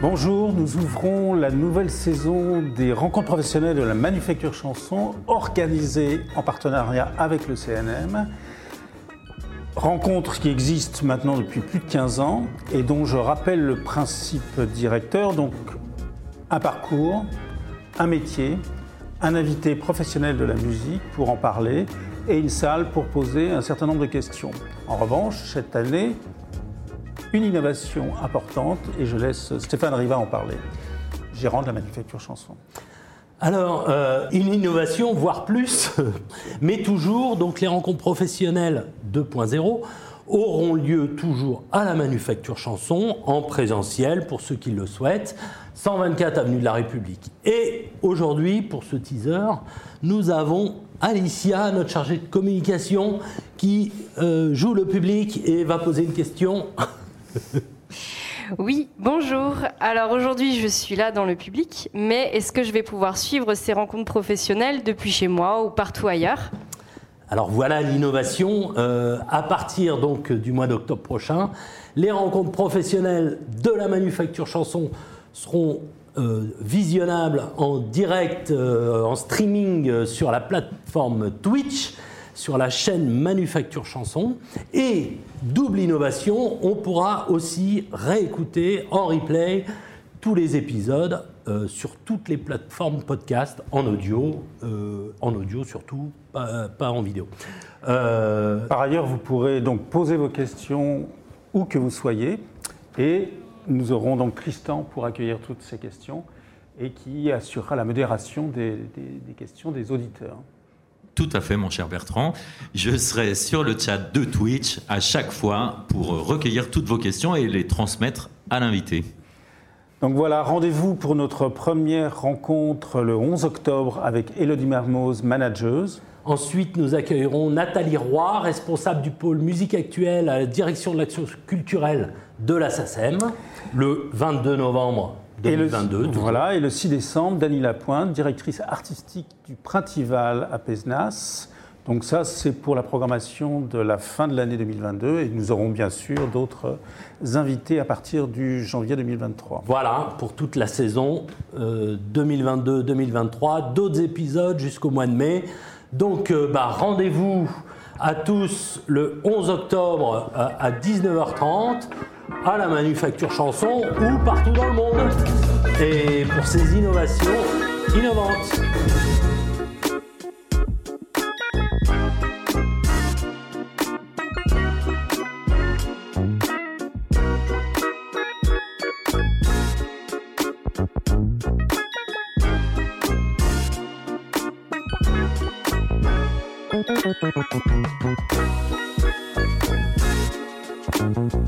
Bonjour, nous ouvrons la nouvelle saison des rencontres professionnelles de la manufacture chanson organisée en partenariat avec le CNM. Rencontre qui existe maintenant depuis plus de 15 ans et dont je rappelle le principe directeur, donc un parcours, un métier, un invité professionnel de la musique pour en parler et une salle pour poser un certain nombre de questions. En revanche, cette année, une innovation importante et je laisse Stéphane Riva en parler, gérant de la manufacture chanson. Alors, euh, une innovation, voire plus, mais toujours, donc les rencontres professionnelles 2.0 auront lieu toujours à la Manufacture Chanson, en présentiel pour ceux qui le souhaitent, 124 Avenue de la République. Et aujourd'hui, pour ce teaser, nous avons Alicia, notre chargée de communication, qui euh, joue le public et va poser une question. Oui, bonjour. Alors aujourd'hui, je suis là dans le public, mais est-ce que je vais pouvoir suivre ces rencontres professionnelles depuis chez moi ou partout ailleurs? Alors voilà l'innovation. Euh, à partir donc du mois d'octobre prochain, les rencontres professionnelles de la manufacture chanson seront euh, visionnables en direct, euh, en streaming sur la plateforme Twitch, sur la chaîne Manufacture Chanson. Et double innovation, on pourra aussi réécouter en replay tous les épisodes euh, sur toutes les plateformes podcast en audio, euh, en audio surtout, pas, en vidéo. Euh, Par ailleurs, vous pourrez donc poser vos questions où que vous soyez et nous aurons donc Tristan pour accueillir toutes ces questions et qui assurera la modération des, des questions des auditeurs. Tout à fait, mon cher Bertrand. Je serai sur le chat de Twitch à chaque fois pour recueillir toutes vos questions et les transmettre à l'invité. Donc voilà, rendez-vous pour notre première rencontre le 11 octobre avec Elodie Mermoz, manageuse. Ensuite, nous accueillerons Nathalie Roy, responsable du pôle musique actuelle à la direction de l'action culturelle de la SACEM, le 22 novembre 2022. Et le, voilà, et le 6 décembre, Dany Lapointe, directrice artistique du Printival à Pesnas. Donc ça, c'est pour la programmation de la fin de l'année 2022 et nous aurons bien sûr d'autres invités à partir du janvier 2023. Voilà, pour toute la saison 2022-2023, euh, d'autres épisodes jusqu'au mois de mai. Donc euh, bah, rendez-vous à tous le 11 octobre euh, à 19h30 à la Manufacture Chanson ou partout dans le monde. Et pour ces innovations innovantes. Thank you.